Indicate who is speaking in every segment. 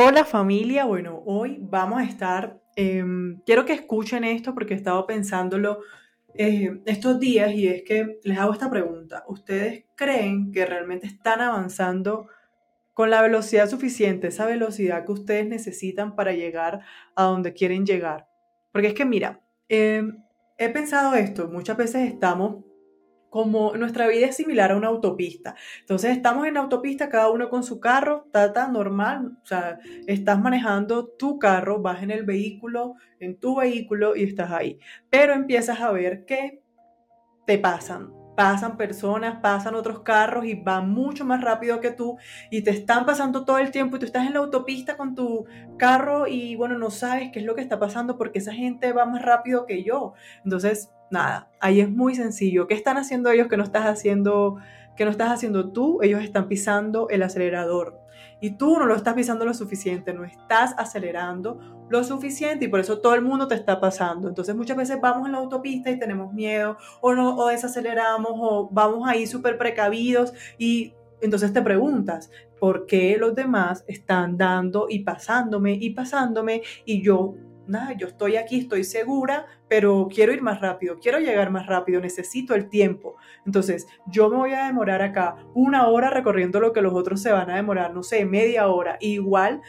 Speaker 1: Hola familia, bueno, hoy vamos a estar, em, quiero que escuchen esto porque he estado pensándolo eh, estos días y es que les hago esta pregunta. ¿Ustedes creen que realmente están avanzando con la velocidad suficiente, esa velocidad que ustedes necesitan para llegar a donde quieren llegar? Porque es que mira, em, he pensado esto, muchas veces estamos como nuestra vida es similar a una autopista. Entonces estamos en la autopista, cada uno con su carro, está normal, o sea, estás manejando tu carro, vas en el vehículo, en tu vehículo y estás ahí. Pero empiezas a ver que te pasan, pasan personas, pasan otros carros y van mucho más rápido que tú y te están pasando todo el tiempo y tú estás en la autopista con tu carro y bueno, no sabes qué es lo que está pasando porque esa gente va más rápido que yo. Entonces, nada, ahí es muy sencillo. ¿Qué están haciendo ellos que no estás haciendo, que no estás haciendo tú? Ellos están pisando el acelerador. Y tú no lo estás pisando lo suficiente, no estás acelerando lo suficiente y por eso todo el mundo te está pasando. Entonces muchas veces vamos en la autopista y tenemos miedo o no o desaceleramos o vamos ahí súper precavidos y entonces te preguntas, ¿por qué los demás están dando y pasándome y pasándome y yo nada, yo estoy aquí, estoy segura, pero quiero ir más rápido, quiero llegar más rápido, necesito el tiempo. Entonces, yo me voy a demorar acá una hora recorriendo lo que los otros se van a demorar, no sé, media hora. Igual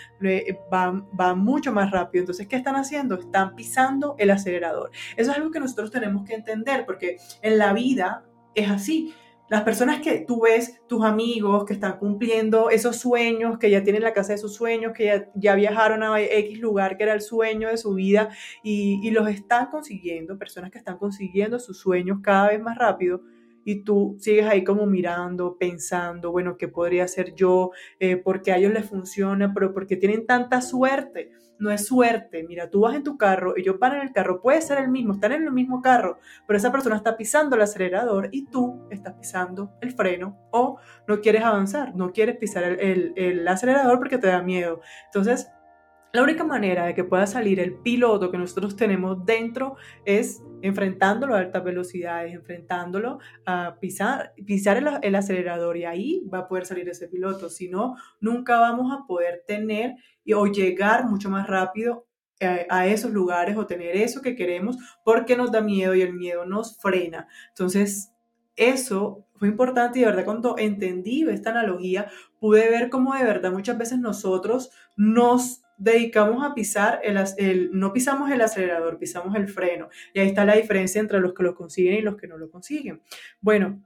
Speaker 1: van, van mucho más rápido. Entonces, ¿qué están haciendo? Están pisando el acelerador. Eso es algo que nosotros tenemos que entender, porque en la vida es así las personas que tú ves, tus amigos que están cumpliendo esos sueños, que ya tienen la casa de sus sueños, que ya, viajaron a X lugar que era el sueño de su vida y, los están consiguiendo, personas que están consiguiendo sus sueños cada vez más rápido y tú sigues ahí como mirando, pensando, bueno, ¿qué podría hacer yo? Eh, porque a ellos les funciona, pero porque tienen tanta suerte no es suerte. Mira, tú vas en tu carro, ellos van en el carro, puede ser el mismo, están en el mismo carro, pero esa persona está pisando el acelerador y tú estás pisando el freno o no quieres avanzar, no quieres pisar el, el acelerador porque te da miedo. Entonces, la única manera de que pueda salir el piloto que nosotros tenemos dentro es enfrentándolo a altas velocidades, enfrentándolo a pisar, pisar el, acelerador y ahí va a poder salir ese piloto. Si no, nunca vamos a poder tener o llegar mucho más rápido a, a esos lugares o tener eso que queremos porque nos da miedo y el miedo nos frena. Entonces, eso fue importante y de verdad cuando entendí esta analogía pude ver cómo de verdad muchas veces nosotros nos dedicamos a pisar, el, no pisamos el acelerador, pisamos el freno. Y ahí está la diferencia entre los que lo consiguen y los que no lo consiguen. Bueno,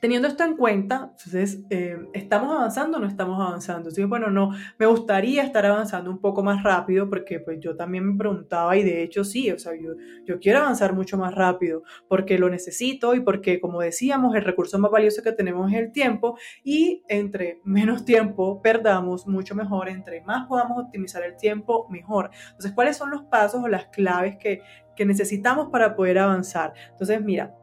Speaker 1: Teniendo esto en cuenta, entonces, eh, ¿estamos avanzando o no estamos avanzando? Entonces, bueno, no, me gustaría estar avanzando un poco más rápido porque pues yo también me preguntaba y de hecho sí, o sea, yo, yo quiero avanzar mucho más rápido porque lo necesito y porque, como decíamos, el recurso más valioso que tenemos es el tiempo y entre menos tiempo perdamos, mucho mejor, entre más podamos optimizar el tiempo, mejor. Entonces, ¿cuáles son los pasos o las claves que, que necesitamos para poder avanzar? Entonces, mira,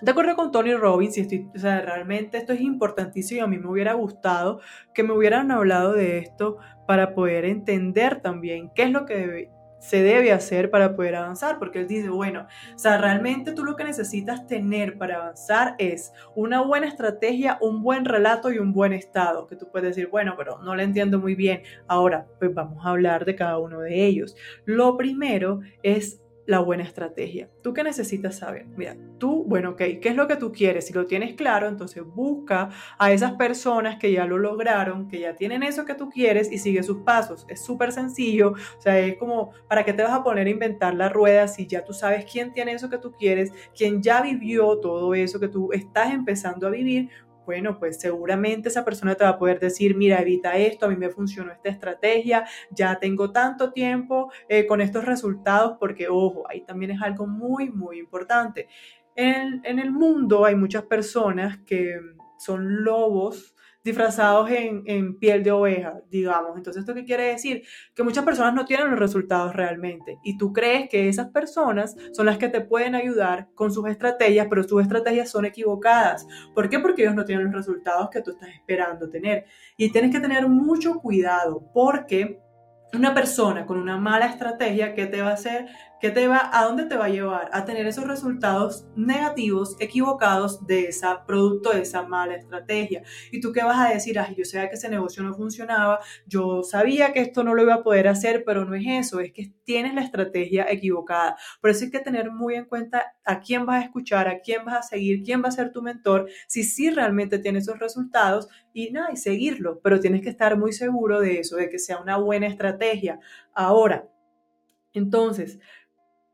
Speaker 1: de acuerdo con Tony Robbins, y estoy, o sea, realmente esto es importantísimo y a mí me hubiera gustado que me hubieran hablado de esto para poder entender también qué es lo que se debe hacer para poder avanzar, porque él dice, bueno, o sea, realmente tú lo que necesitas tener para avanzar es una buena estrategia, un buen relato y un buen estado, que tú puedes decir, bueno, pero no lo entiendo muy bien. Ahora, pues vamos a hablar de cada uno de ellos. Lo primero es la buena estrategia. ¿Tú qué necesitas saber? Mira, tú, bueno, ok, ¿qué es lo que tú quieres? Si lo tienes claro, entonces busca a esas personas que ya lo lograron, que ya tienen eso que tú quieres y sigue sus pasos. Es súper sencillo, o sea, es como, ¿para qué te vas a poner a inventar la rueda si ya tú sabes quién tiene eso que tú quieres, quién ya vivió todo eso que tú estás empezando a vivir? Bueno, pues seguramente esa persona te va a poder decir, mira, evita esto, a mí me funcionó esta estrategia, ya tengo tanto tiempo eh, con estos resultados, porque, ojo, ahí también es algo muy, muy importante. En, en el mundo hay muchas personas que son lobos disfrazados en, piel de oveja, digamos. Entonces, ¿esto qué quiere decir? Que muchas personas no tienen los resultados realmente y tú crees que esas personas son las que te pueden ayudar con sus estrategias, pero sus estrategias son equivocadas. ¿Por qué? Porque ellos no tienen los resultados que tú estás esperando tener. Y tienes que tener mucho cuidado porque una persona con una mala estrategia, ¿qué te va a hacer? ¿Qué te va, ¿A dónde te va a llevar? A tener esos resultados negativos, equivocados de ese producto, de esa mala estrategia. ¿Y tú qué vas a decir? Ay, yo sabía que ese negocio no funcionaba, yo sabía que esto no lo iba a poder hacer, pero no es eso, es que tienes la estrategia equivocada. Por eso hay que tener muy en cuenta a quién vas a escuchar, a quién vas a seguir, quién va a ser tu mentor, si sí realmente tiene esos resultados y nada, y seguirlo, pero tienes que estar muy seguro de eso, de que sea una buena estrategia. Ahora, entonces,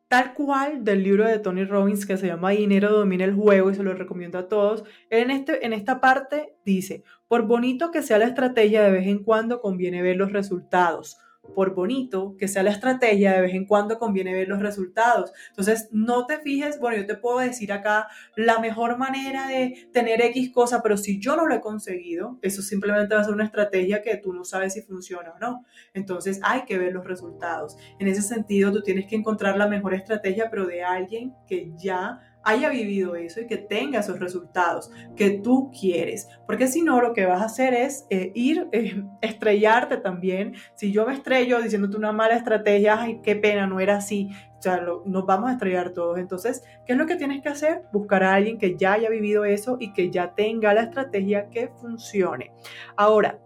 Speaker 1: tal cual del libro de Tony Robbins que se llama Dinero domina el juego y se lo recomiendo a todos, en, este, en esta parte dice, por bonito que sea la estrategia, de vez en cuando conviene ver los resultados por bonito que sea la estrategia, de vez en cuando conviene ver los resultados. Entonces, no te fijes, bueno, yo te puedo decir acá la mejor manera de tener X cosa, pero si yo no lo he conseguido, eso simplemente va a ser una estrategia que tú no sabes si funciona o no. Entonces, hay que ver los resultados. En ese sentido, tú tienes que encontrar la mejor estrategia, pero de alguien que ya haya vivido eso y que tenga esos resultados que tú quieres. Porque si no, lo que vas a hacer es eh, ir, eh, estrellarte también. Si yo me estrello diciéndote una mala estrategia, ay, qué pena, no era así. O sea, nos vamos a estrellar todos. Entonces, ¿qué es lo que tienes que hacer? Buscar a alguien que ya haya vivido eso y que ya tenga la estrategia que funcione. Ahora,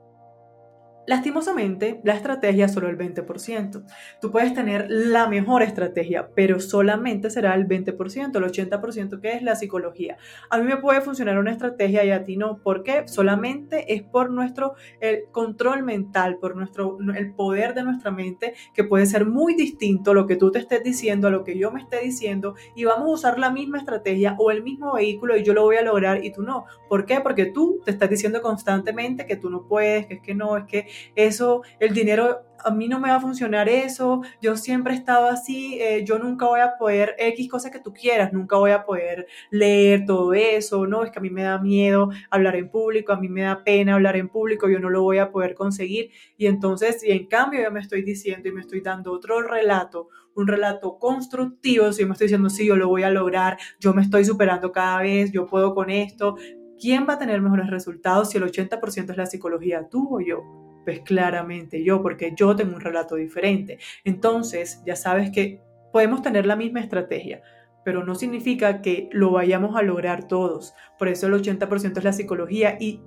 Speaker 1: Lastimosamente, la estrategia es solo el 20%. Tú puedes tener la mejor estrategia, pero solamente será el 20%, el 80% que es la psicología. A mí me puede funcionar una estrategia y a ti no. ¿Por qué? Solamente es por nuestro el control mental, por nuestro, el poder de nuestra mente, que puede ser muy distinto lo que tú te estés diciendo a lo que yo me esté diciendo y vamos a usar la misma estrategia o el mismo vehículo y yo lo voy a lograr y tú no. ¿Por qué? Porque tú te estás diciendo constantemente que tú no puedes, que es que no, es que eso, el dinero, a mí no me va a funcionar eso, yo siempre he estado así, eh, yo nunca voy a poder X cosas que tú quieras, nunca voy a poder leer todo eso, no, es que a mí me da miedo hablar en público, a mí me da pena hablar en público, yo no lo voy a poder conseguir. Y entonces, y en cambio yo me estoy diciendo y me estoy dando otro relato, un relato constructivo, si me estoy diciendo, sí, yo lo voy a lograr, yo me estoy superando cada vez, yo puedo con esto, ¿quién va a tener mejores resultados si el 80% es la psicología, tú o yo? Pues claramente yo, porque yo tengo un relato diferente. Entonces, ya sabes que podemos tener la misma estrategia, pero no significa que lo vayamos a lograr todos. Por eso el 80% es la psicología y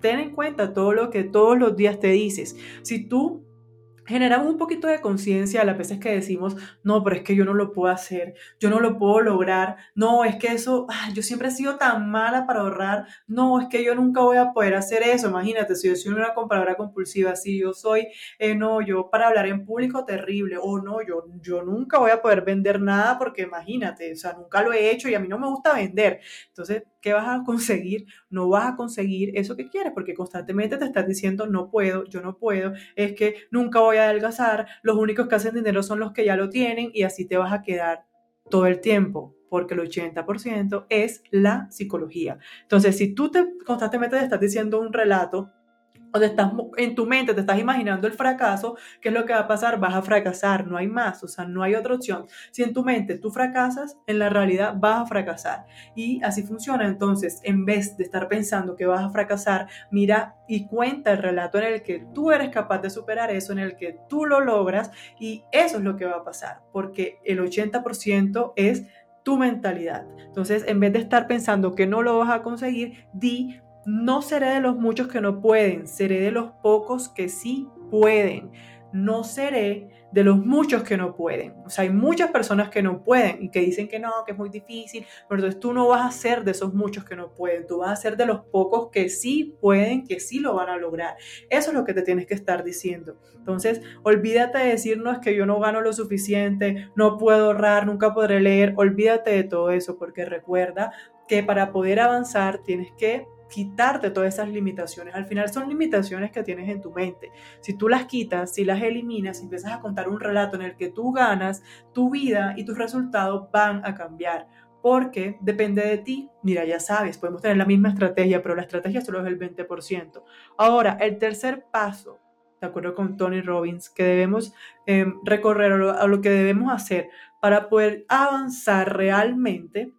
Speaker 1: ten en cuenta todo lo que todos los días te dices. Si tú generamos un poquito de conciencia a las veces que decimos, no, pero es que yo no lo puedo hacer, yo no lo puedo lograr, no, es que eso, yo siempre he sido tan mala para ahorrar, no, es que yo nunca voy a poder hacer eso, imagínate, si yo soy una compradora compulsiva, si yo soy, eh, no, yo para hablar en público terrible, o no, yo, yo nunca voy a poder vender nada porque imagínate, o sea, nunca lo he hecho y a mí no me gusta vender, entonces ¿qué vas a conseguir? No vas a conseguir eso que quieres porque constantemente te estás diciendo no puedo, yo no puedo, es que nunca voy a adelgazar, los únicos que hacen dinero son los que ya lo tienen y así te vas a quedar todo el tiempo porque el 80% es la psicología. Entonces, si tú te constantemente te estás diciendo un relato estás en tu mente te estás imaginando el fracaso, ¿qué es lo que va a pasar? Vas a fracasar, no hay más, o sea, no hay otra opción. Si en tu mente tú fracasas, en la realidad vas a fracasar. Y así funciona. Entonces, en vez de estar pensando que vas a fracasar, mira y cuenta el relato en el que tú eres capaz de superar eso, en el que tú lo logras y eso es lo que va a pasar, porque el 80% es tu mentalidad. Entonces, en vez de estar pensando que no lo vas a conseguir, di no seré de los muchos que no pueden, seré de los pocos que sí pueden. No seré de los muchos que no pueden. O sea, hay muchas personas que no pueden y que dicen que no, que es muy difícil, pero entonces tú no vas a ser de esos muchos que no pueden, tú vas a ser de los pocos que sí pueden, que sí lo van a lograr. Eso es lo que te tienes que estar diciendo. Entonces, olvídate de decir, no es que yo no gano lo suficiente, no puedo ahorrar, nunca podré leer, olvídate de todo eso, porque recuerda que para poder avanzar tienes que quitarte todas esas limitaciones. Al final son limitaciones que tienes en tu mente. Si tú las quitas, si las eliminas, si empiezas a contar un relato en el que tú ganas, tu vida y tus resultados van a cambiar. Porque depende de ti. Mira, ya sabes, podemos tener la misma estrategia, pero la estrategia solo es el 20%. Ahora, el tercer paso, de acuerdo con Tony Robbins, que debemos em, recorrer a lo que debemos hacer para poder avanzar realmente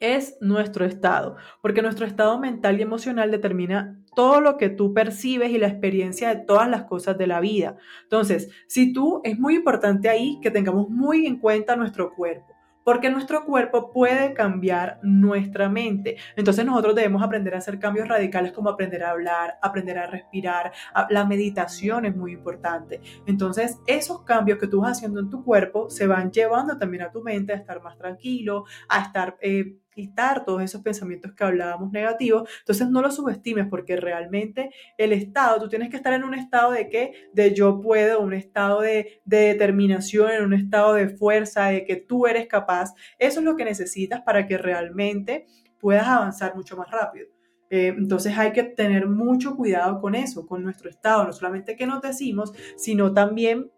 Speaker 1: es nuestro estado, porque nuestro estado mental y emocional determina todo lo que tú percibes y la experiencia de todas las cosas de la vida. Entonces, si tú, es muy importante ahí que tengamos muy en cuenta nuestro cuerpo porque nuestro cuerpo puede cambiar nuestra mente. Entonces nosotros debemos aprender a hacer cambios radicales como aprender a hablar, aprender a respirar. La meditación es muy importante. Entonces esos cambios que tú vas haciendo en tu cuerpo se van llevando también a tu mente a estar más tranquilo, a estar... Eh, quitar todos esos pensamientos que hablábamos negativos. Entonces no lo subestimes porque realmente el estado, tú tienes que estar en un estado de qué? De yo puedo, un estado de, de determinación, en un estado de fuerza, de que tú eres capaz. Eso es lo que necesitas para que realmente puedas avanzar mucho más rápido. Eh, entonces hay que tener mucho cuidado con eso, con nuestro estado, no solamente que nos decimos, sino también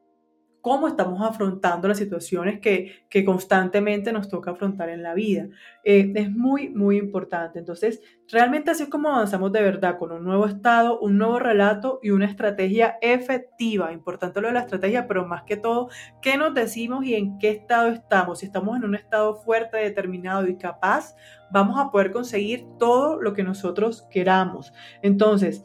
Speaker 1: cómo estamos afrontando las situaciones que, que constantemente nos toca afrontar en la vida. Eh, es muy, muy importante. Entonces, realmente así es como avanzamos de verdad, con un nuevo estado, un nuevo relato y una estrategia efectiva. Importante lo de la estrategia, pero más que todo, qué nos decimos y en qué estado estamos. Si estamos en un estado fuerte, determinado y capaz, vamos a poder conseguir todo lo que nosotros queramos. Entonces,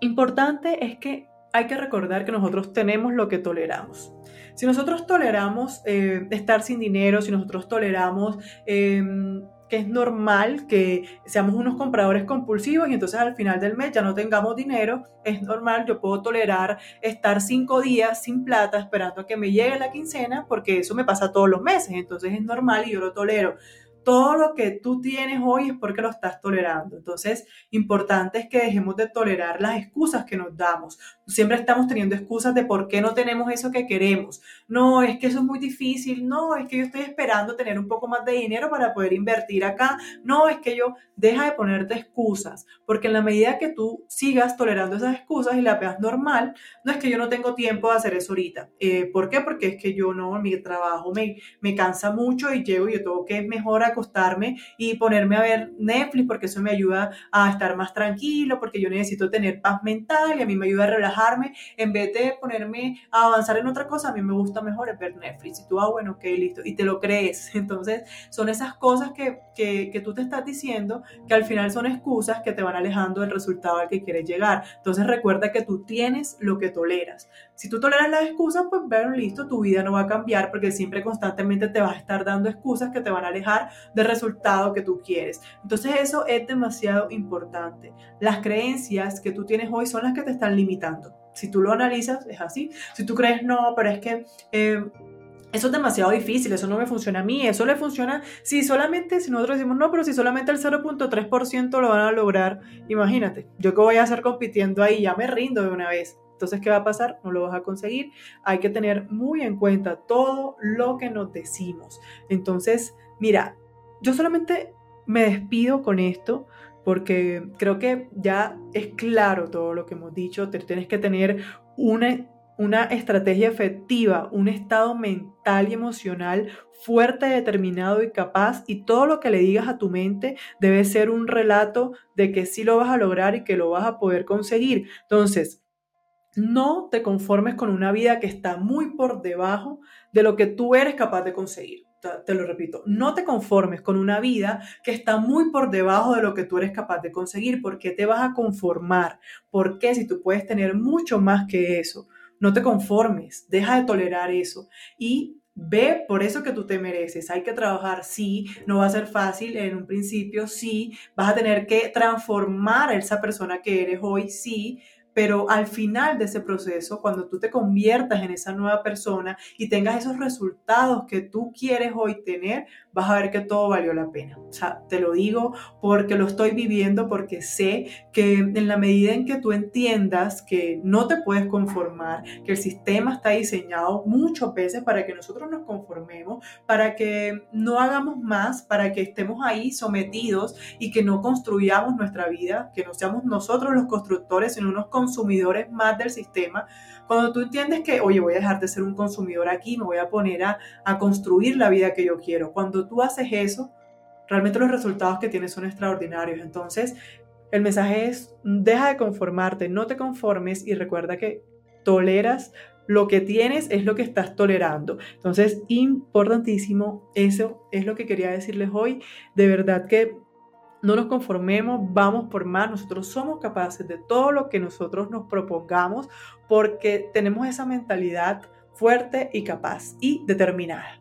Speaker 1: importante es que hay que recordar que nosotros tenemos lo que toleramos. Si nosotros toleramos eh, estar sin dinero, si nosotros toleramos em, que es normal que seamos unos compradores compulsivos y entonces al final del mes ya no tengamos dinero, es normal, yo puedo tolerar estar cinco días sin plata esperando a que me llegue la quincena porque eso me pasa todos los meses, entonces es normal y yo lo tolero todo lo que tú tienes hoy es porque lo estás tolerando. Entonces, importante es que dejemos de tolerar las excusas que nos damos. Siempre estamos teniendo excusas de por qué no tenemos eso que queremos. No, es que eso es muy difícil. No, es que yo estoy esperando tener un poco más de dinero para poder invertir acá. No, es que yo deja de ponerte excusas, porque en la medida que tú sigas tolerando esas excusas y la veas normal, no es que yo no tengo tiempo de hacer eso ahorita. Eh, ¿Por qué? Porque es que yo no, mi trabajo me, me cansa mucho y llego y yo tengo que mejorar acostarme y ponerme a ver Netflix porque eso me ayuda a estar más tranquilo, porque yo necesito tener paz mental y a mí me ayuda a relajarme. En vez de ponerme a avanzar en otra cosa, a mí me gusta mejor ver Netflix. Y tú, ah, bueno, ok, listo. Y te lo crees. Entonces, son esas cosas que, que, que tú te estás diciendo que al final son excusas que te van alejando del resultado al que quieres llegar. Entonces, recuerda que tú tienes lo que toleras. Si tú toleras las excusas, pues bueno, listo, tu vida no va a cambiar porque siempre constantemente te vas a estar dando excusas que te van a alejar del resultado que tú quieres. Entonces eso es demasiado importante. Las creencias que tú tienes hoy son las que te están limitando. Si tú lo analizas, es así. Si tú crees, no, pero es que... Eh, eso es demasiado difícil, eso no me funciona a mí, eso le funciona si solamente, si nosotros decimos, no, pero si solamente el 0.3% lo van a lograr, imagínate, yo que voy a hacer compitiendo ahí, ya me rindo de una vez. Entonces, ¿qué va a pasar? No lo vas a conseguir. Hay que tener muy en cuenta todo lo que nos decimos. Entonces, mira, yo solamente me despido con esto porque creo que ya es claro todo lo que hemos dicho. tienes que tener una, una estrategia efectiva, un estado mental y emocional fuerte, determinado y capaz y todo lo que le digas a tu mente debe ser un relato de que sí lo vas a lograr y que lo vas a poder conseguir. Entonces, no te conformes con una vida que está muy por debajo de lo que tú eres capaz de conseguir. Te lo repito, no te conformes con una vida que está muy por debajo de lo que tú eres capaz de conseguir. ¿Por qué te vas a conformar? ¿Por qué si tú puedes tener mucho más que eso? No te conformes, deja de tolerar eso y Ve por eso que tú te mereces. Hay que trabajar, sí, no va a ser fácil en un principio, sí, vas a tener que transformar a esa persona que eres hoy, sí, pero al final de ese proceso, cuando tú te conviertas en esa nueva persona y tengas esos resultados que tú quieres hoy tener, vas a ver que todo valió la pena. O sea, te lo digo porque lo estoy viviendo, porque sé que en la medida en que tú entiendas que no te puedes conformar, que el sistema está diseñado muchas veces para que nosotros nos conformemos, para que no hagamos más, para que estemos ahí sometidos y que no construyamos nuestra vida, que no seamos nosotros los constructores, sino unos consumidores más del sistema. Cuando tú entiendes que, oye, voy a dejar de ser un consumidor aquí, me voy a poner a, a construir la vida que yo quiero. Tú haces eso, realmente los resultados que tienes son extraordinarios. Entonces, el mensaje es, deja de conformarte, no te conformes y recuerda que toleras lo que tienes es lo que estás tolerando. Entonces, importantísimo, eso es lo que quería decirles hoy. De verdad que no nos conformemos, vamos por más. Nosotros somos capaces de todo lo que nosotros nos propongamos porque tenemos esa mentalidad fuerte y capaz y determinada.